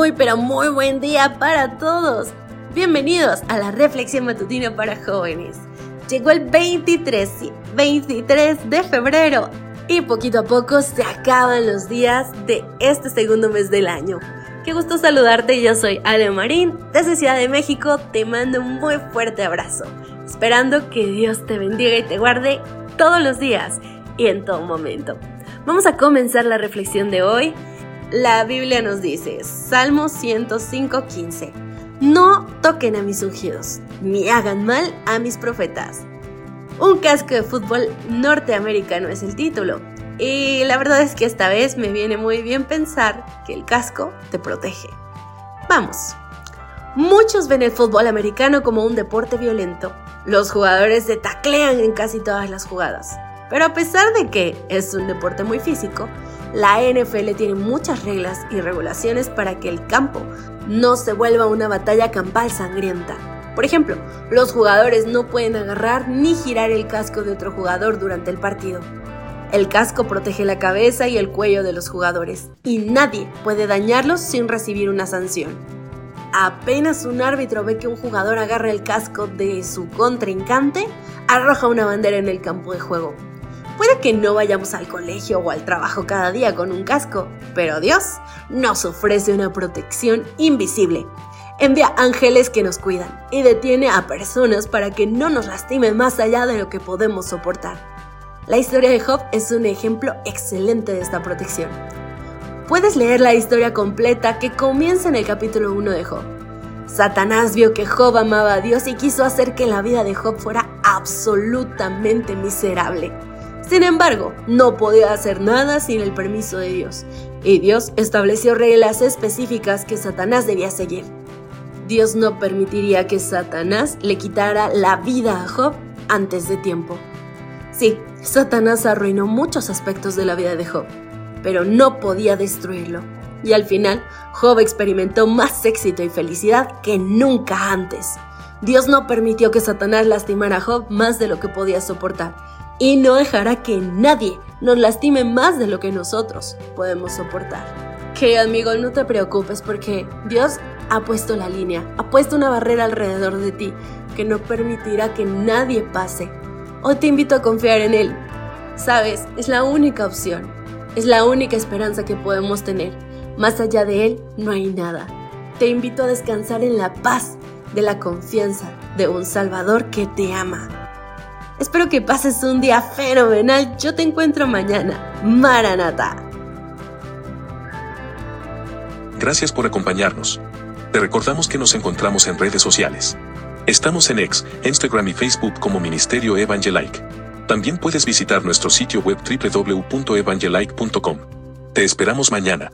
Muy pero muy buen día para todos. Bienvenidos a la reflexión matutina para jóvenes. Llegó el 23, 23 de febrero y poquito a poco se acaban los días de este segundo mes del año. Qué gusto saludarte, yo soy Ale Marín desde Ciudad de México, te mando un muy fuerte abrazo, esperando que Dios te bendiga y te guarde todos los días y en todo momento. Vamos a comenzar la reflexión de hoy la Biblia nos dice, Salmo 105:15, no toquen a mis ungidos, ni hagan mal a mis profetas. Un casco de fútbol norteamericano es el título, y la verdad es que esta vez me viene muy bien pensar que el casco te protege. Vamos. Muchos ven el fútbol americano como un deporte violento. Los jugadores se taclean en casi todas las jugadas. Pero a pesar de que es un deporte muy físico, la NFL tiene muchas reglas y regulaciones para que el campo no se vuelva una batalla campal sangrienta. Por ejemplo, los jugadores no pueden agarrar ni girar el casco de otro jugador durante el partido. El casco protege la cabeza y el cuello de los jugadores, y nadie puede dañarlos sin recibir una sanción. Apenas un árbitro ve que un jugador agarra el casco de su contrincante, arroja una bandera en el campo de juego. Que no vayamos al colegio o al trabajo cada día con un casco, pero Dios nos ofrece una protección invisible. Envía ángeles que nos cuidan y detiene a personas para que no nos lastimen más allá de lo que podemos soportar. La historia de Job es un ejemplo excelente de esta protección. Puedes leer la historia completa que comienza en el capítulo 1 de Job. Satanás vio que Job amaba a Dios y quiso hacer que la vida de Job fuera absolutamente miserable. Sin embargo, no podía hacer nada sin el permiso de Dios, y Dios estableció reglas específicas que Satanás debía seguir. Dios no permitiría que Satanás le quitara la vida a Job antes de tiempo. Sí, Satanás arruinó muchos aspectos de la vida de Job, pero no podía destruirlo. Y al final, Job experimentó más éxito y felicidad que nunca antes. Dios no permitió que Satanás lastimara a Job más de lo que podía soportar y no dejará que nadie nos lastime más de lo que nosotros podemos soportar. Que amigo, no te preocupes porque Dios ha puesto la línea, ha puesto una barrera alrededor de ti que no permitirá que nadie pase. Hoy te invito a confiar en Él. Sabes, es la única opción, es la única esperanza que podemos tener. Más allá de Él no hay nada. Te invito a descansar en la paz de la confianza de un Salvador que te ama. Espero que pases un día fenomenal. Yo te encuentro mañana. Maranata. Gracias por acompañarnos. Te recordamos que nos encontramos en redes sociales. Estamos en X, Instagram y Facebook como Ministerio Evangelike. También puedes visitar nuestro sitio web www.evangelike.com. Te esperamos mañana.